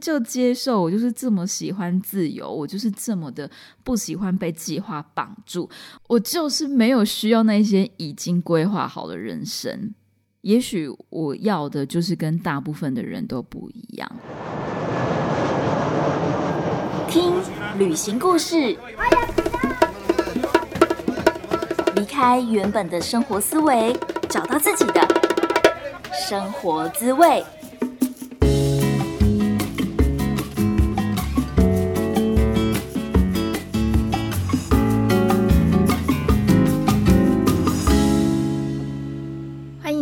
就接受我就是这么喜欢自由，我就是这么的不喜欢被计划绑住，我就是没有需要那些已经规划好的人生。也许我要的就是跟大部分的人都不一样。听旅行故事，离开原本的生活思维，找到自己的生活滋味。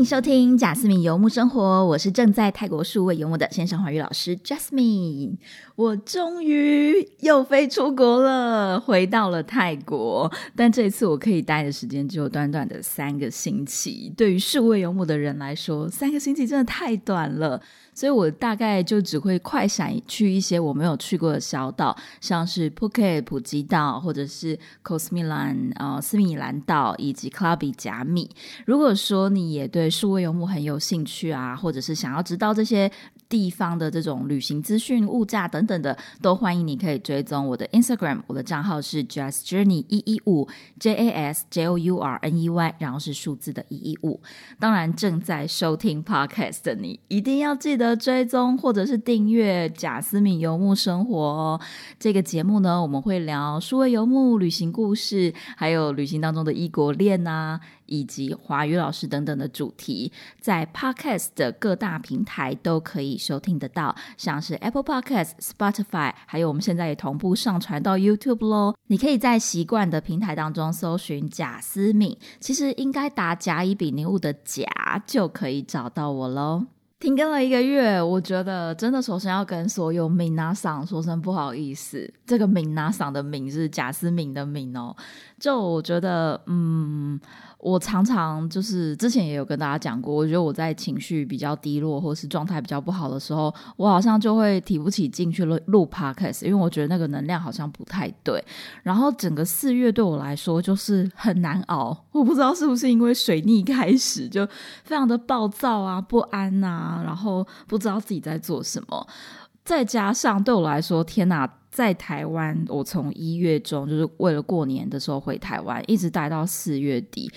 收听贾斯敏游牧生活，我是正在泰国数位游牧的线上华语老师 Jasmine。我终于又飞出国了，回到了泰国。但这一次我可以待的时间只有短短的三个星期。对于数位游牧的人来说，三个星期真的太短了。所以我大概就只会快闪去一些我没有去过的小岛，像是 Phuket 普吉岛，或者是 Cosmilan 啊斯米兰岛，以及 Clubby 甲米。如果说你也对数位游牧很有兴趣啊，或者是想要知道这些。地方的这种旅行资讯、物价等等的，都欢迎你可以追踪我的 Instagram，我的账号是 Just Journey 一一五 J A S J O U R N E Y，然后是数字的一一五。当然，正在收听 Podcast 的你，一定要记得追踪或者是订阅贾斯敏游牧生活哦。这个节目呢，我们会聊数位游牧旅行故事，还有旅行当中的异国恋啊。以及华语老师等等的主题，在 Podcast 的各大平台都可以收听得到，像是 Apple Podcast、Spotify，还有我们现在也同步上传到 YouTube 喽。你可以在习惯的平台当中搜寻贾思敏，其实应该打甲乙丙丁戊的甲就可以找到我喽。停更了一个月，我觉得真的首先要跟所有闽南嗓说声不好意思。这个闽南嗓的闽是贾思敏的敏哦，就我觉得嗯。我常常就是之前也有跟大家讲过，我觉得我在情绪比较低落或是状态比较不好的时候，我好像就会提不起劲去录录 podcast，因为我觉得那个能量好像不太对。然后整个四月对我来说就是很难熬，我不知道是不是因为水逆开始就非常的暴躁啊、不安呐，然后不知道自己在做什么，再加上对我来说，天哪！在台湾，我从一月中就是为了过年的时候回台湾，一直待到四月底，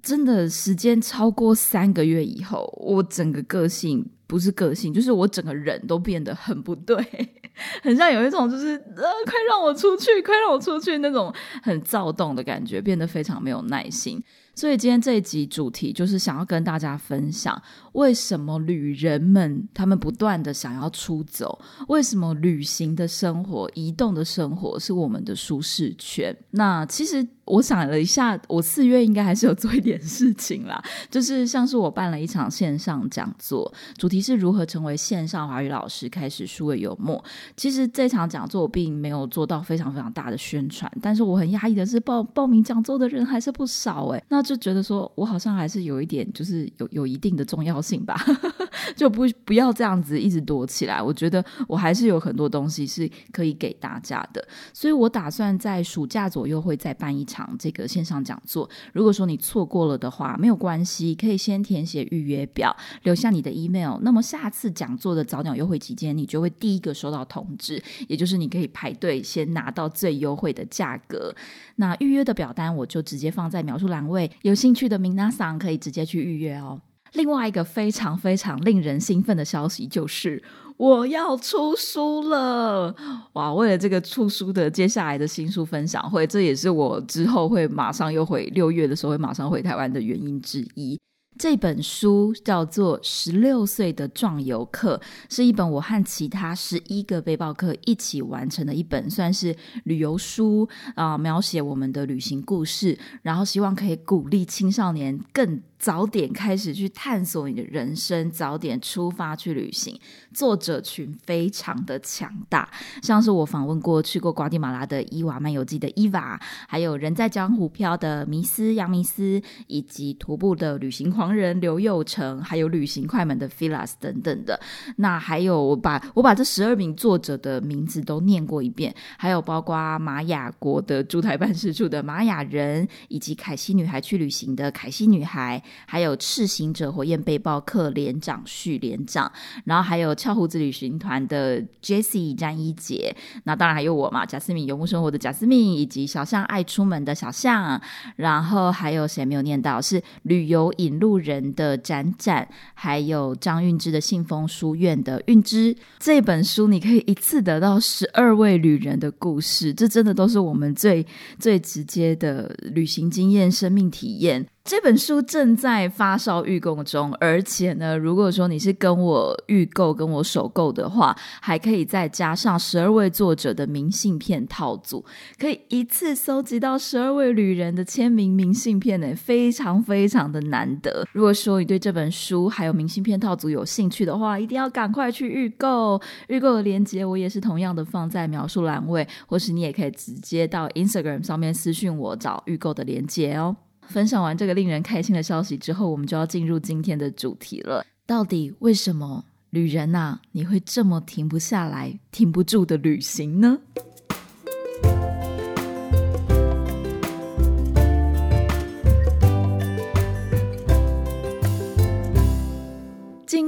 真的时间超过三个月以后，我整个个性不是个性，就是我整个人都变得很不对，很像有一种就是呃，快让我出去，快让我出去那种很躁动的感觉，变得非常没有耐心。所以今天这一集主题就是想要跟大家分享，为什么旅人们他们不断的想要出走？为什么旅行的生活、移动的生活是我们的舒适圈？那其实。我想了一下，我四月应该还是有做一点事情啦，就是像是我办了一场线上讲座，主题是如何成为线上华语老师，开始数位幽默。其实这场讲座我并没有做到非常非常大的宣传，但是我很压抑的是报报名讲座的人还是不少诶，那就觉得说我好像还是有一点就是有有一定的重要性吧，就不不要这样子一直躲起来。我觉得我还是有很多东西是可以给大家的，所以我打算在暑假左右会再办一。场这个线上讲座，如果说你错过了的话，没有关系，可以先填写预约表，留下你的 email。那么下次讲座的早鸟优惠期间，你就会第一个收到通知，也就是你可以排队先拿到最优惠的价格。那预约的表单我就直接放在描述栏位，有兴趣的 Mina 桑可以直接去预约哦。另外一个非常非常令人兴奋的消息就是。我要出书了哇！为了这个出书的接下来的新书分享会，这也是我之后会马上又回六月的时候会马上回台湾的原因之一。这本书叫做《十六岁的壮游客》，是一本我和其他十一个背包客一起完成的一本，算是旅游书啊，描写我们的旅行故事，然后希望可以鼓励青少年更。早点开始去探索你的人生，早点出发去旅行。作者群非常的强大，像是我访问过去过瓜地马拉的伊娃漫游记的伊娃，还有人在江湖飘的迷斯杨迷斯，以及徒步的旅行狂人刘佑成，还有旅行快门的 Philas 等等的。那还有我把我把这十二名作者的名字都念过一遍，还有包括玛雅国的驻台办事处的玛雅人，以及凯西女孩去旅行的凯西女孩。还有赤行者火焰背包客连长旭连长，然后还有翘胡子旅行团的 Jessie 詹一杰，那当然还有我嘛，贾思敏游牧生活的贾思敏，以及小象爱出门的小象，然后还有谁没有念到？是旅游引路人的展展，还有张韵之的信封书院的韵之。这本书你可以一次得到十二位旅人的故事，这真的都是我们最最直接的旅行经验、生命体验。这本书正在发烧预购中，而且呢，如果说你是跟我预购、跟我首购的话，还可以再加上十二位作者的明信片套组，可以一次搜集到十二位旅人的签名明信片呢，非常非常的难得。如果说你对这本书还有明信片套组有兴趣的话，一定要赶快去预购。预购的链接我也是同样的放在描述栏位，或是你也可以直接到 Instagram 上面私讯我找预购的链接哦。分享完这个令人开心的消息之后，我们就要进入今天的主题了。到底为什么旅人呐，你会这么停不下来、停不住的旅行呢？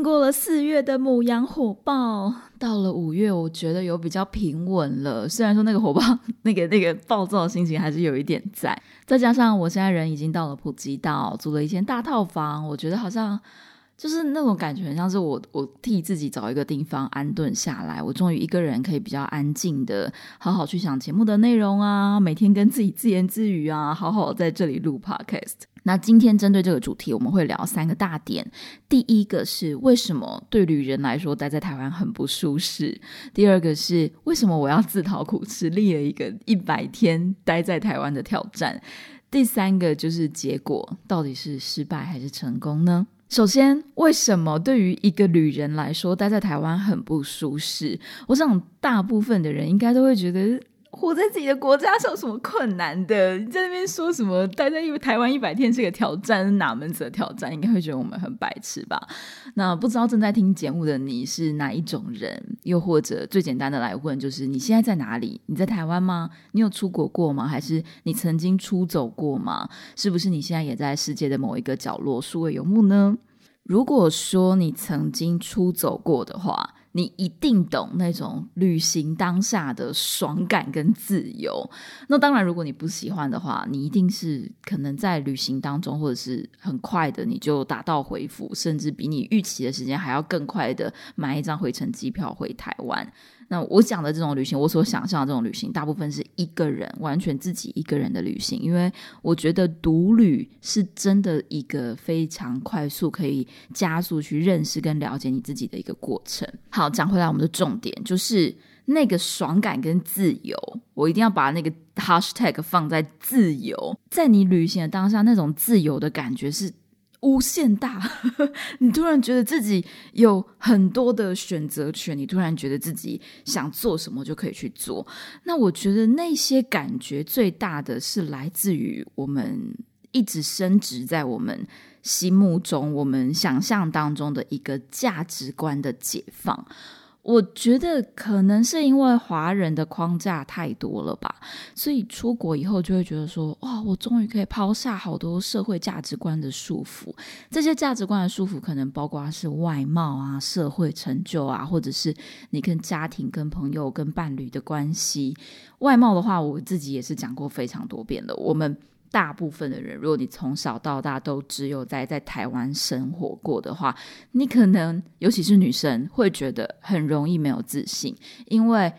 过了四月的母羊火爆，到了五月，我觉得有比较平稳了。虽然说那个火爆、那个那个暴躁的心情还是有一点在，再加上我现在人已经到了普吉岛，租了一间大套房，我觉得好像就是那种感觉，很像是我我替自己找一个地方安顿下来，我终于一个人可以比较安静的，好好去想节目的内容啊，每天跟自己自言自语啊，好好在这里录 podcast。那今天针对这个主题，我们会聊三个大点。第一个是为什么对旅人来说待在台湾很不舒适？第二个是为什么我要自讨苦吃，立了一个一百天待在台湾的挑战？第三个就是结果到底是失败还是成功呢？首先，为什么对于一个旅人来说待在台湾很不舒适？我想大部分的人应该都会觉得。活在自己的国家是有什么困难的？你在那边说什么待在台湾一百天是个挑战，哪门子的挑战？应该会觉得我们很白痴吧？那不知道正在听节目的你是哪一种人？又或者最简单的来问，就是你现在在哪里？你在台湾吗？你有出国过吗？还是你曾经出走过吗？是不是你现在也在世界的某一个角落数位游牧呢？如果说你曾经出走过的话，你一定懂那种旅行当下的爽感跟自由。那当然，如果你不喜欢的话，你一定是可能在旅行当中，或者是很快的你就打道回府，甚至比你预期的时间还要更快的买一张回程机票回台湾。那我讲的这种旅行，我所想象的这种旅行，大部分是一个人完全自己一个人的旅行，因为我觉得独旅是真的一个非常快速可以加速去认识跟了解你自己的一个过程。好，讲回来，我们的重点就是那个爽感跟自由，我一定要把那个 hashtag 放在自由，在你旅行的当下，那种自由的感觉是。无限大，你突然觉得自己有很多的选择权，你突然觉得自己想做什么就可以去做。那我觉得那些感觉最大的是来自于我们一直升值在我们心目中、我们想象当中的一个价值观的解放。我觉得可能是因为华人的框架太多了吧，所以出国以后就会觉得说，哇，我终于可以抛下好多社会价值观的束缚。这些价值观的束缚可能包括是外貌啊、社会成就啊，或者是你跟家庭、跟朋友、跟伴侣的关系。外貌的话，我自己也是讲过非常多遍了。我们。大部分的人，如果你从小到大都只有在在台湾生活过的话，你可能尤其是女生会觉得很容易没有自信，因为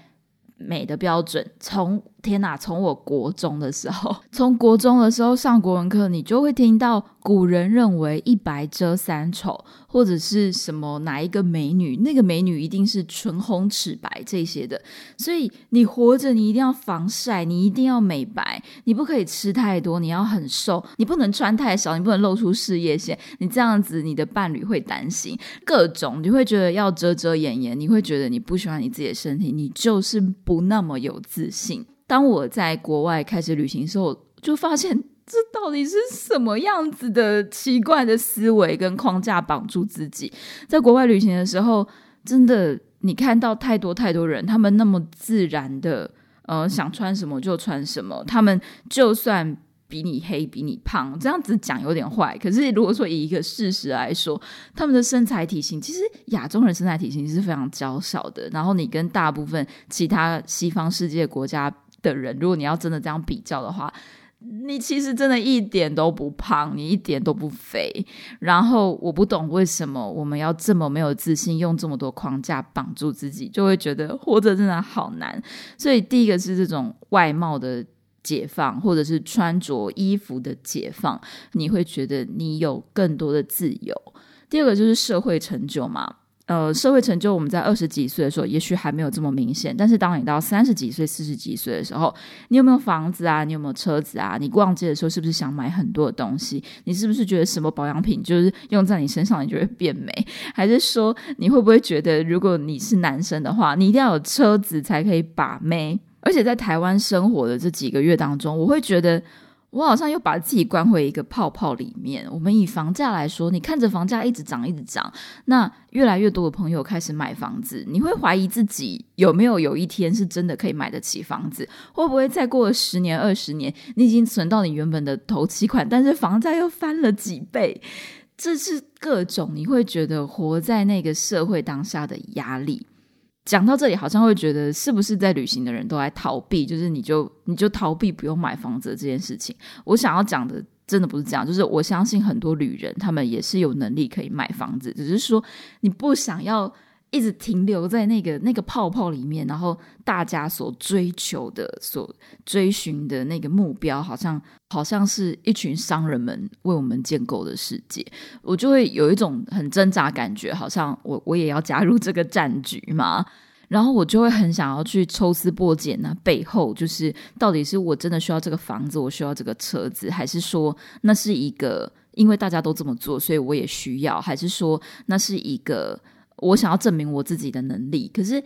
美的标准从。天哪！从我国中的时候，从国中的时候上国文课，你就会听到古人认为一白遮三丑，或者是什么哪一个美女，那个美女一定是唇红齿白这些的。所以你活着，你一定要防晒，你一定要美白，你不可以吃太多，你要很瘦，你不能穿太少，你不能露出事业线。你这样子，你的伴侣会担心各种，你会觉得要遮遮掩掩，你会觉得你不喜欢你自己的身体，你就是不那么有自信。当我在国外开始旅行的时候，就发现这到底是什么样子的奇怪的思维跟框架绑住自己。在国外旅行的时候，真的你看到太多太多人，他们那么自然的，呃，想穿什么就穿什么。他们就算比你黑、比你胖，这样子讲有点坏。可是如果说以一个事实来说，他们的身材体型，其实亚洲人身材体型是非常娇小的。然后你跟大部分其他西方世界国家的人，如果你要真的这样比较的话，你其实真的一点都不胖，你一点都不肥。然后我不懂为什么我们要这么没有自信，用这么多框架绑住自己，就会觉得活着真的好难。所以第一个是这种外貌的。解放，或者是穿着衣服的解放，你会觉得你有更多的自由。第二个就是社会成就嘛，呃，社会成就我们在二十几岁的时候，也许还没有这么明显，但是当你到三十几岁、四十几岁的时候，你有没有房子啊？你有没有车子啊？你逛街的时候是不是想买很多的东西？你是不是觉得什么保养品就是用在你身上，你就会变美？还是说你会不会觉得，如果你是男生的话，你一定要有车子才可以把妹？而且在台湾生活的这几个月当中，我会觉得我好像又把自己关回一个泡泡里面。我们以房价来说，你看着房价一直涨，一直涨，那越来越多的朋友开始买房子，你会怀疑自己有没有有一天是真的可以买得起房子？会不会再过了十年、二十年，你已经存到你原本的头期款，但是房价又翻了几倍？这是各种你会觉得活在那个社会当下的压力。讲到这里，好像会觉得是不是在旅行的人都在逃避？就是你就你就逃避不用买房子这件事情。我想要讲的真的不是这样，就是我相信很多旅人他们也是有能力可以买房子，只是说你不想要。一直停留在那个那个泡泡里面，然后大家所追求的、所追寻的那个目标，好像好像是一群商人们为我们建构的世界，我就会有一种很挣扎感觉，好像我我也要加入这个战局嘛。然后我就会很想要去抽丝剥茧，那背后就是到底是我真的需要这个房子，我需要这个车子，还是说那是一个因为大家都这么做，所以我也需要，还是说那是一个。我想要证明我自己的能力，可是。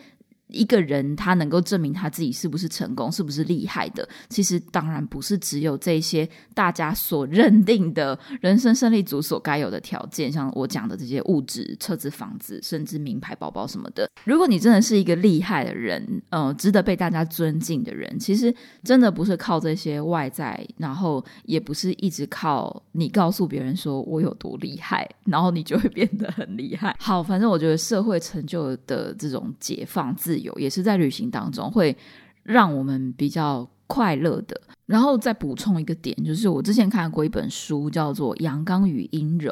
一个人他能够证明他自己是不是成功，是不是厉害的？其实当然不是只有这些大家所认定的人生胜利组所该有的条件，像我讲的这些物质、车子、房子，甚至名牌包包什么的。如果你真的是一个厉害的人，呃，值得被大家尊敬的人，其实真的不是靠这些外在，然后也不是一直靠你告诉别人说我有多厉害，然后你就会变得很厉害。好，反正我觉得社会成就的这种解放自。有也是在旅行当中会让我们比较快乐的。然后再补充一个点，就是我之前看过一本书，叫做《阳刚与阴柔》，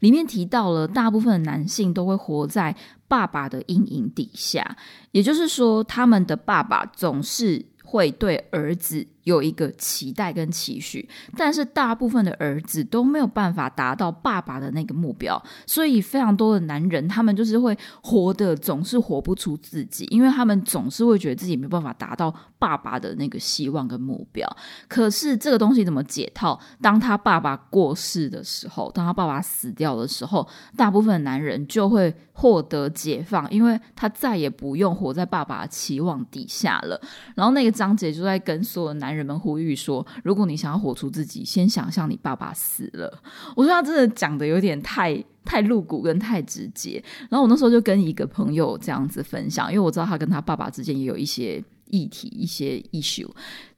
里面提到了大部分男性都会活在爸爸的阴影底下，也就是说，他们的爸爸总是会对儿子。有一个期待跟期许，但是大部分的儿子都没有办法达到爸爸的那个目标，所以非常多的男人，他们就是会活的总是活不出自己，因为他们总是会觉得自己没办法达到爸爸的那个希望跟目标。可是这个东西怎么解套？当他爸爸过世的时候，当他爸爸死掉的时候，大部分男人就会获得解放，因为他再也不用活在爸爸的期望底下了。然后那个章节就在跟所有男。人们呼吁说：“如果你想要活出自己，先想象你爸爸死了。”我说他真的讲的有点太太露骨跟太直接。然后我那时候就跟一个朋友这样子分享，因为我知道他跟他爸爸之间也有一些议题、一些 issue。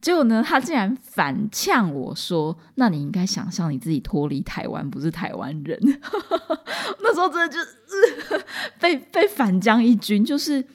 结果呢，他竟然反呛我说：“那你应该想象你自己脱离台湾，不是台湾人。”那时候真的就是 被被反将一军，就是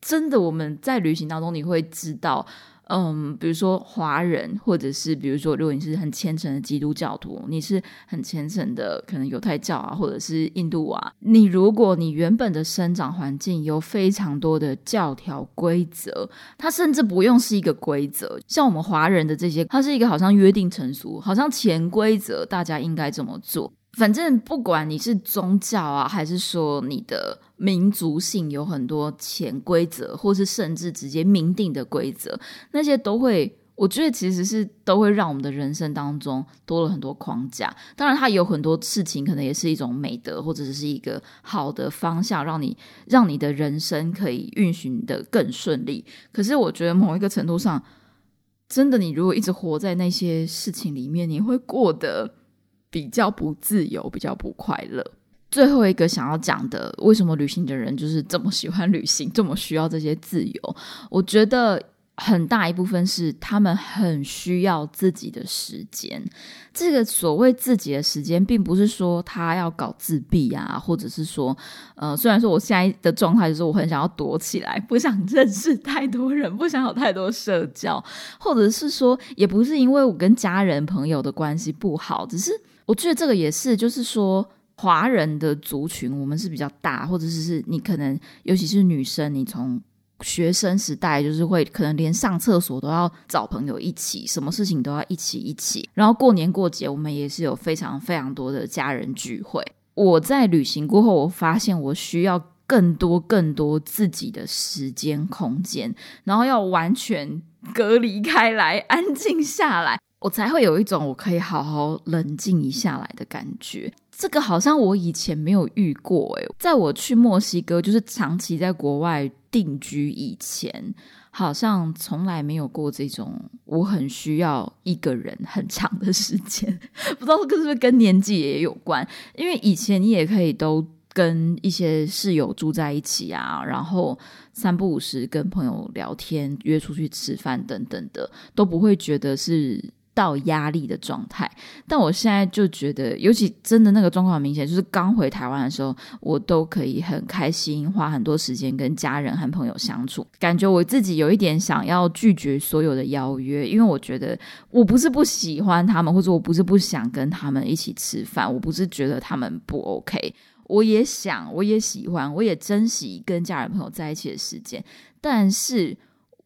真的我们在旅行当中你会知道。嗯，比如说华人，或者是比如说，如果你是很虔诚的基督教徒，你是很虔诚的，可能犹太教啊，或者是印度啊，你如果你原本的生长环境有非常多的教条规则，它甚至不用是一个规则，像我们华人的这些，它是一个好像约定成熟，好像潜规则，大家应该这么做。反正不管你是宗教啊，还是说你的民族性有很多潜规则，或是甚至直接明定的规则，那些都会，我觉得其实是都会让我们的人生当中多了很多框架。当然，它有很多事情可能也是一种美德，或者是一个好的方向，让你让你的人生可以运行的更顺利。可是，我觉得某一个程度上，真的，你如果一直活在那些事情里面，你会过得。比较不自由，比较不快乐。最后一个想要讲的，为什么旅行的人就是这么喜欢旅行，这么需要这些自由？我觉得，很大一部分是他们很需要自己的时间。这个所谓自己的时间，并不是说他要搞自闭啊，或者是说，呃，虽然说我现在的状态就是我很想要躲起来，不想认识太多人，不想有太多社交，或者是说，也不是因为我跟家人朋友的关系不好，只是我觉得这个也是，就是说。华人的族群，我们是比较大，或者是是你可能，尤其是女生，你从学生时代就是会可能连上厕所都要找朋友一起，什么事情都要一起一起。然后过年过节，我们也是有非常非常多的家人聚会。我在旅行过后，我发现我需要更多更多自己的时间空间，然后要完全隔离开来，安静下来，我才会有一种我可以好好冷静一下来的感觉。这个好像我以前没有遇过诶，在我去墨西哥就是长期在国外定居以前，好像从来没有过这种我很需要一个人很长的时间。不知道是不是跟年纪也有关？因为以前你也可以都跟一些室友住在一起啊，然后三不五时跟朋友聊天、约出去吃饭等等的，都不会觉得是。到压力的状态，但我现在就觉得，尤其真的那个状况很明显，就是刚回台湾的时候，我都可以很开心，花很多时间跟家人和朋友相处，感觉我自己有一点想要拒绝所有的邀约，因为我觉得我不是不喜欢他们，或者我不是不想跟他们一起吃饭，我不是觉得他们不 OK，我也想，我也喜欢，我也珍惜跟家人朋友在一起的时间，但是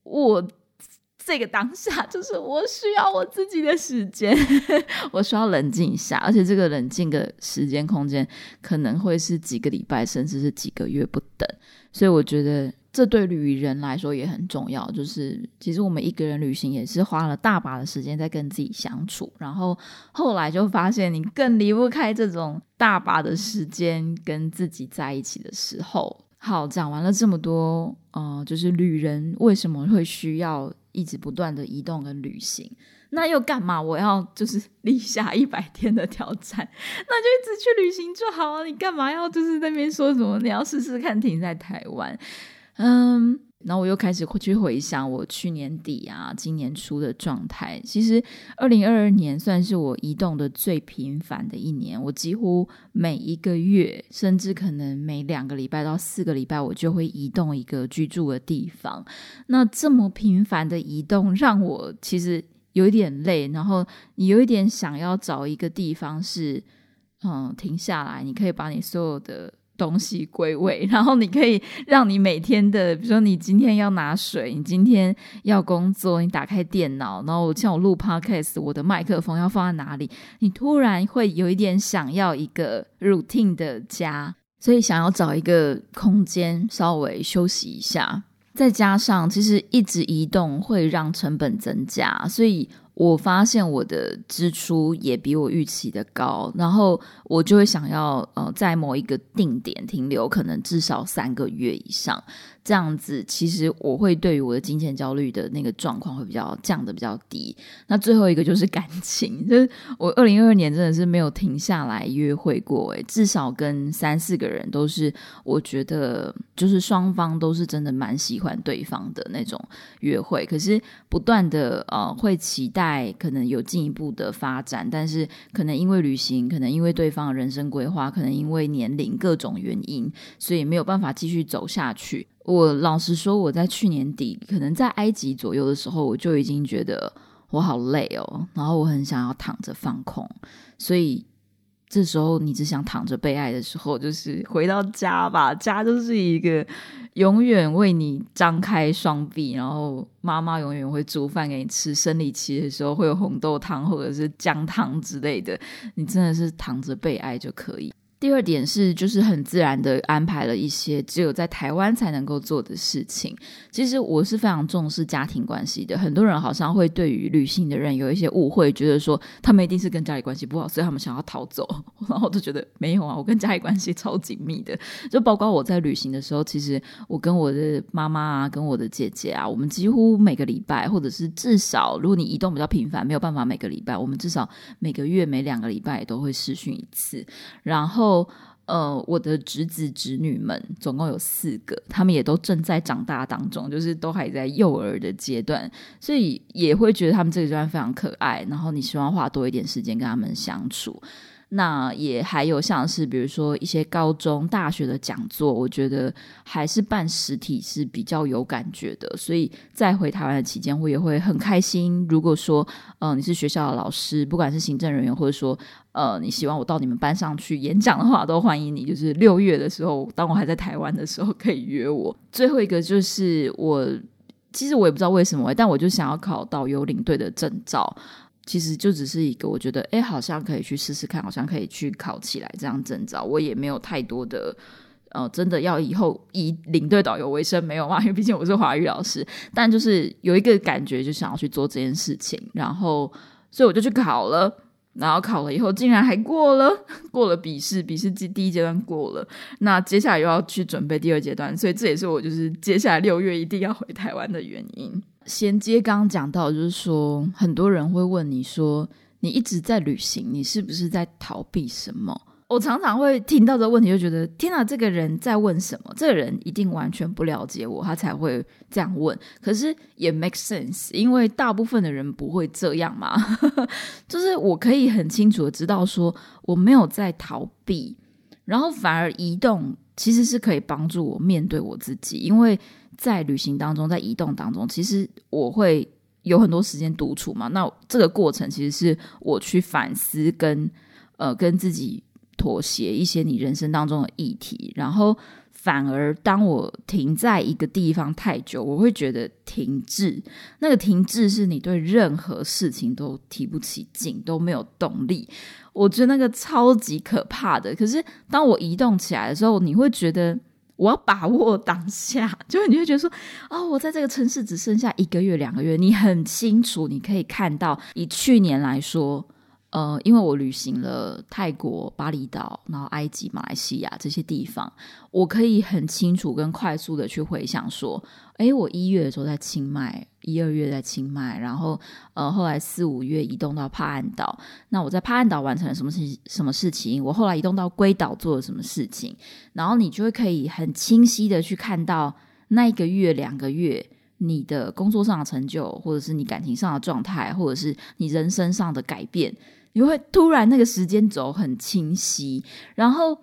我。这个当下 就是我需要我自己的时间，我需要冷静一下，而且这个冷静的时间空间可能会是几个礼拜，甚至是几个月不等。所以我觉得这对旅人来说也很重要。就是其实我们一个人旅行也是花了大把的时间在跟自己相处，然后后来就发现你更离不开这种大把的时间跟自己在一起的时候。好，讲完了这么多，呃，就是旅人为什么会需要。一直不断的移动跟旅行，那又干嘛？我要就是 立下一百天的挑战，那就一直去旅行就好啊！你干嘛要就是那边说什么？你要试试看停在台湾，嗯。然后我又开始去回想我去年底啊、今年初的状态。其实，二零二二年算是我移动的最频繁的一年。我几乎每一个月，甚至可能每两个礼拜到四个礼拜，我就会移动一个居住的地方。那这么频繁的移动，让我其实有一点累。然后，你有一点想要找一个地方是，嗯，停下来，你可以把你所有的。东西归位，然后你可以让你每天的，比如说你今天要拿水，你今天要工作，你打开电脑，然后像我录 podcast，我的麦克风要放在哪里？你突然会有一点想要一个 routine 的家，所以想要找一个空间稍微休息一下。再加上其实一直移动会让成本增加，所以。我发现我的支出也比我预期的高，然后我就会想要呃在某一个定点停留，可能至少三个月以上。这样子，其实我会对于我的金钱焦虑的那个状况会比较降的比较低。那最后一个就是感情，就是我二零二二年真的是没有停下来约会过，诶，至少跟三四个人都是我觉得就是双方都是真的蛮喜欢对方的那种约会。可是不断的呃会期待可能有进一步的发展，但是可能因为旅行，可能因为对方的人生规划，可能因为年龄各种原因，所以没有办法继续走下去。我老实说，我在去年底，可能在埃及左右的时候，我就已经觉得我好累哦，然后我很想要躺着放空。所以这时候，你只想躺着被爱的时候，就是回到家吧。家就是一个永远为你张开双臂，然后妈妈永远会煮饭给你吃。生理期的时候会有红豆汤或者是姜汤之类的，你真的是躺着被爱就可以。第二点是，就是很自然的安排了一些只有在台湾才能够做的事情。其实我是非常重视家庭关系的。很多人好像会对于旅行的人有一些误会，觉得说他们一定是跟家里关系不好，所以他们想要逃走。然后我就觉得没有啊，我跟家里关系超紧密的。就包括我在旅行的时候，其实我跟我的妈妈啊，跟我的姐姐啊，我们几乎每个礼拜，或者是至少如果你移动比较频繁，没有办法每个礼拜，我们至少每个月每两个礼拜都会试训一次，然后。后，呃，我的侄子侄女们总共有四个，他们也都正在长大当中，就是都还在幼儿的阶段，所以也会觉得他们这个阶段非常可爱。然后你希望花多一点时间跟他们相处。那也还有像是比如说一些高中、大学的讲座，我觉得还是办实体是比较有感觉的。所以在回台湾的期间，我也会很开心。如果说，呃，你是学校的老师，不管是行政人员，或者说，呃，你希望我到你们班上去演讲的话，都欢迎你。就是六月的时候，当我还在台湾的时候，可以约我。最后一个就是我，其实我也不知道为什么，但我就想要考导游领队的证照。其实就只是一个，我觉得哎，好像可以去试试看，好像可以去考起来这样证照。我也没有太多的，呃，真的要以后以领队导游为生没有嘛？因为毕竟我是华语老师，但就是有一个感觉，就想要去做这件事情。然后，所以我就去考了，然后考了以后，竟然还过了，过了笔试，笔试第第一阶段过了。那接下来又要去准备第二阶段，所以这也是我就是接下来六月一定要回台湾的原因。衔接刚刚讲到，就是说很多人会问你说，你一直在旅行，你是不是在逃避什么？我常常会听到这个问题，就觉得天哪，这个人在问什么？这个人一定完全不了解我，他才会这样问。可是也 make sense，因为大部分的人不会这样嘛。就是我可以很清楚的知道，说我没有在逃避，然后反而移动其实是可以帮助我面对我自己，因为。在旅行当中，在移动当中，其实我会有很多时间独处嘛。那这个过程其实是我去反思跟呃跟自己妥协一些你人生当中的议题。然后反而当我停在一个地方太久，我会觉得停滞。那个停滞是你对任何事情都提不起劲，都没有动力。我觉得那个超级可怕的。可是当我移动起来的时候，你会觉得。我要把握当下，就是你会觉得说，哦，我在这个城市只剩下一个月、两个月，你很清楚，你可以看到，以去年来说。呃，因为我旅行了泰国、巴厘岛，然后埃及、马来西亚这些地方，我可以很清楚跟快速的去回想说，哎，我一月的时候在清迈，一二月在清迈，然后呃，后来四五月移动到帕岸岛，那我在帕岸岛完成了什么事情什么事情？我后来移动到龟岛做了什么事情？然后你就会可以很清晰的去看到那一个月、两个月你的工作上的成就，或者是你感情上的状态，或者是你人生上的改变。你会突然那个时间轴很清晰，然后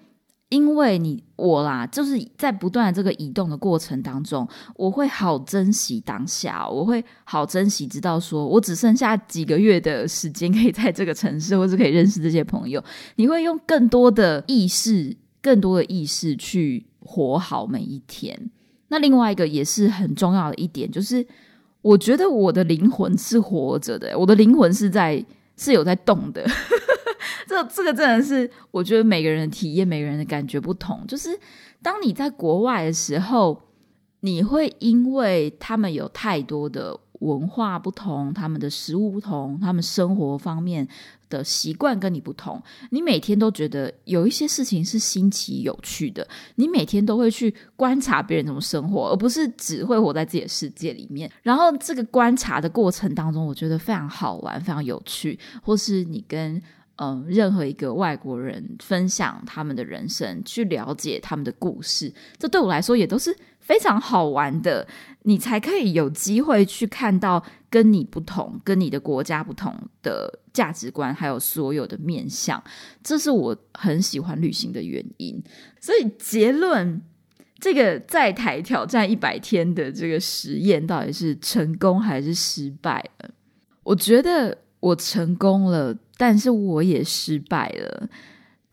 因为你我啦，就是在不断的这个移动的过程当中，我会好珍惜当下，我会好珍惜，知道说我只剩下几个月的时间可以在这个城市，或是可以认识这些朋友。你会用更多的意识，更多的意识去活好每一天。那另外一个也是很重要的一点，就是我觉得我的灵魂是活着的，我的灵魂是在。是有在动的，这这个真的是我觉得每个人的体验，每个人的感觉不同。就是当你在国外的时候，你会因为他们有太多的文化不同，他们的食物不同，他们生活方面。的习惯跟你不同，你每天都觉得有一些事情是新奇有趣的，你每天都会去观察别人怎么生活，而不是只会活在自己的世界里面。然后这个观察的过程当中，我觉得非常好玩，非常有趣。或是你跟嗯任何一个外国人分享他们的人生，去了解他们的故事，这对我来说也都是。非常好玩的，你才可以有机会去看到跟你不同、跟你的国家不同的价值观，还有所有的面相。这是我很喜欢旅行的原因。所以结论，这个在台挑战一百天的这个实验，到底是成功还是失败了？我觉得我成功了，但是我也失败了。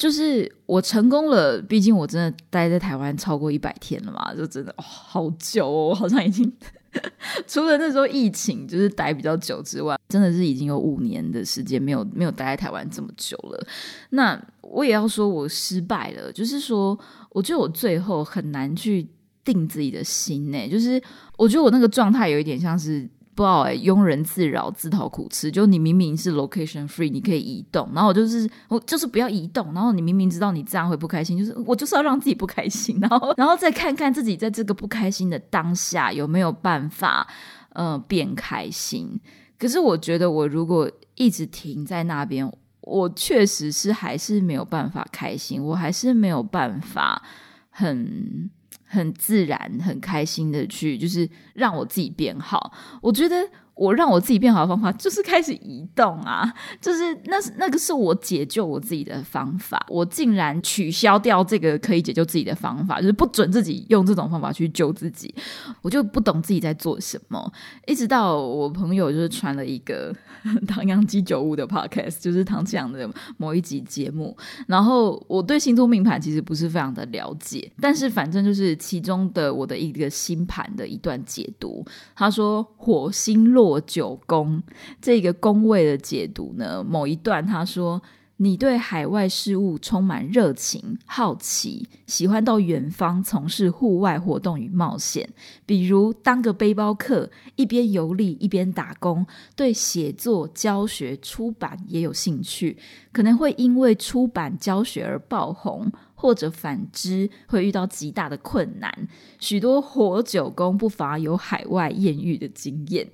就是我成功了，毕竟我真的待在台湾超过一百天了嘛，就真的好久哦，我好像已经 除了那时候疫情就是待比较久之外，真的是已经有五年的时间没有没有待在台湾这么久了。那我也要说我失败了，就是说我觉得我最后很难去定自己的心呢，就是我觉得我那个状态有一点像是。不知道哎，庸人自扰，自讨苦吃。就你明明是 location free，你可以移动，然后我就是我就是不要移动。然后你明明知道你这样会不开心，就是我就是要让自己不开心。然后，然后再看看自己在这个不开心的当下有没有办法，呃，变开心。可是我觉得，我如果一直停在那边，我确实是还是没有办法开心，我还是没有办法很很自然、很开心的去，就是让我自己变好。我觉得。我让我自己变好的方法就是开始移动啊，就是那是那个是我解救我自己的方法。我竟然取消掉这个可以解救自己的方法，就是不准自己用这种方法去救自己。我就不懂自己在做什么。一直到我朋友就是传了一个 唐阳鸡酒屋的 podcast，就是唐启阳的某一集节目。然后我对星座命盘其实不是非常的了解，但是反正就是其中的我的一个星盘的一段解读。他说火星落。九宫这个宫位的解读呢，某一段他说：“你对海外事物充满热情、好奇，喜欢到远方从事户外活动与冒险，比如当个背包客，一边游历一边打工。对写作、教学、出版也有兴趣，可能会因为出版、教学而爆红。”或者反之，会遇到极大的困难。许多火九宫不乏有海外艳遇的经验。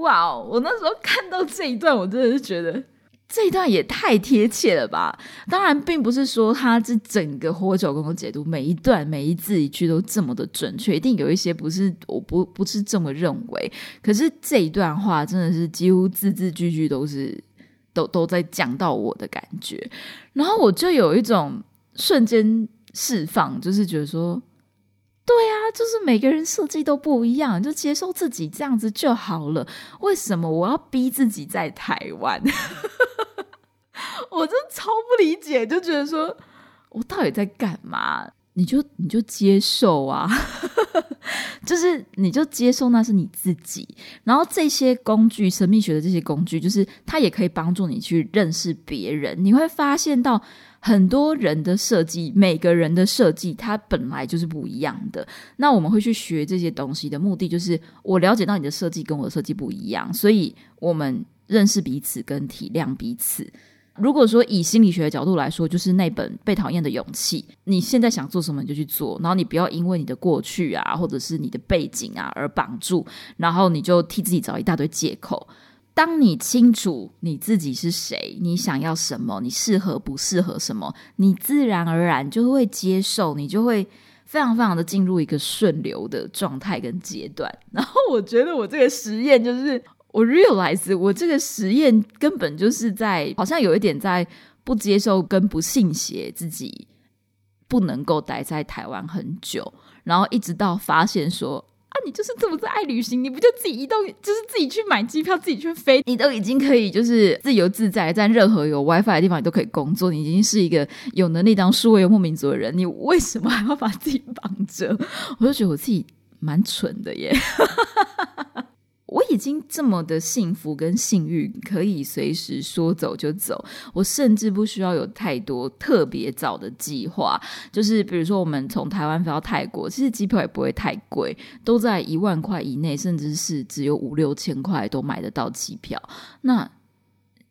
哇哦！我那时候看到这一段，我真的是觉得这一段也太贴切了吧。当然，并不是说他这整个火九宫的解读每一段每一字一句都这么的准确，一定有一些不是，我不不是这么认为。可是这一段话真的是几乎字字句句都是都都在讲到我的感觉，然后我就有一种瞬间释放，就是觉得说。对啊，就是每个人设计都不一样，就接受自己这样子就好了。为什么我要逼自己在台湾？我真超不理解，就觉得说我到底在干嘛？你就你就接受啊，就是你就接受那是你自己。然后这些工具，神秘学的这些工具，就是它也可以帮助你去认识别人。你会发现到。很多人的设计，每个人的设计，它本来就是不一样的。那我们会去学这些东西的目的，就是我了解到你的设计跟我的设计不一样，所以我们认识彼此跟体谅彼此。如果说以心理学的角度来说，就是那本《被讨厌的勇气》，你现在想做什么你就去做，然后你不要因为你的过去啊，或者是你的背景啊而绑住，然后你就替自己找一大堆借口。当你清楚你自己是谁，你想要什么，你适合不适合什么，你自然而然就会接受，你就会非常非常的进入一个顺流的状态跟阶段。然后我觉得我这个实验就是 我 realize 我这个实验根本就是在好像有一点在不接受跟不信邪自己不能够待在台湾很久，然后一直到发现说。啊，你就是这么爱旅行，你不就自己移动，就是自己去买机票，自己去飞，你都已经可以就是自由自在，在任何有 WiFi 的地方你都可以工作，你已经是一个有能力当数位游牧民族的人，你为什么还要把自己绑着？我就觉得我自己蛮蠢的耶。我已经这么的幸福跟幸运，可以随时说走就走。我甚至不需要有太多特别早的计划。就是比如说，我们从台湾飞到泰国，其实机票也不会太贵，都在一万块以内，甚至是只有五六千块都买得到机票。那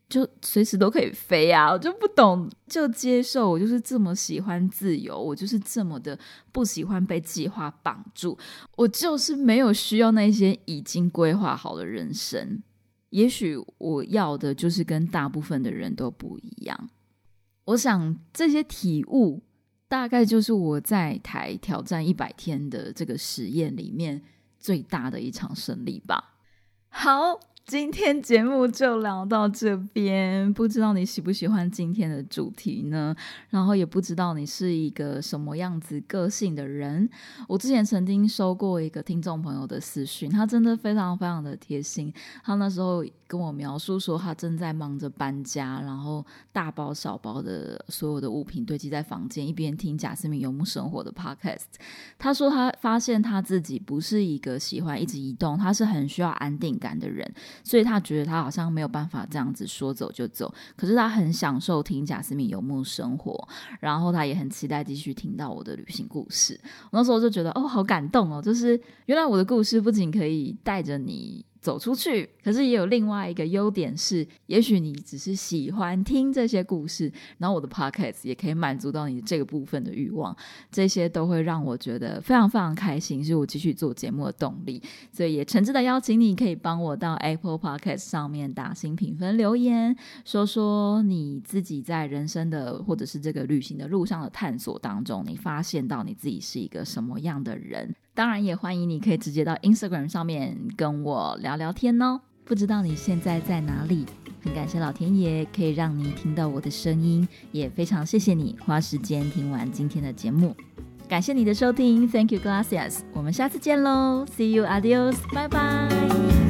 就随时都可以飞啊！我就不懂，就接受。我就是这么喜欢自由，我就是这么的不喜欢被计划绑住。我就是没有需要那些已经规划好的人生。也许我要的就是跟大部分的人都不一样。我想这些体悟，大概就是我在台挑战一百天的这个实验里面最大的一场胜利吧。好。今天节目就聊到这边，不知道你喜不喜欢今天的主题呢？然后也不知道你是一个什么样子个性的人。我之前曾经收过一个听众朋友的私讯，他真的非常非常的贴心。他那时候跟我描述说，他正在忙着搬家，然后大包小包的所有的物品堆积在房间，一边听贾斯敏游牧生活的 podcast。他说他发现他自己不是一个喜欢一直移动，他是很需要安定感的人。所以他觉得他好像没有办法这样子说走就走，可是他很享受听贾斯敏游牧生活，然后他也很期待继续听到我的旅行故事。我那时候就觉得哦，好感动哦，就是原来我的故事不仅可以带着你走出去。可是也有另外一个优点是，也许你只是喜欢听这些故事，然后我的 podcast 也可以满足到你这个部分的欲望，这些都会让我觉得非常非常开心，是我继续做节目的动力。所以也诚挚的邀请你，可以帮我到 Apple Podcast 上面打新评分、留言，说说你自己在人生的或者是这个旅行的路上的探索当中，你发现到你自己是一个什么样的人。当然，也欢迎你可以直接到 Instagram 上面跟我聊聊天哦。不知道你现在在哪里？很感谢老天爷可以让你听到我的声音，也非常谢谢你花时间听完今天的节目。感谢你的收听，Thank you, gracias。我们下次见喽，See you, adios，拜拜。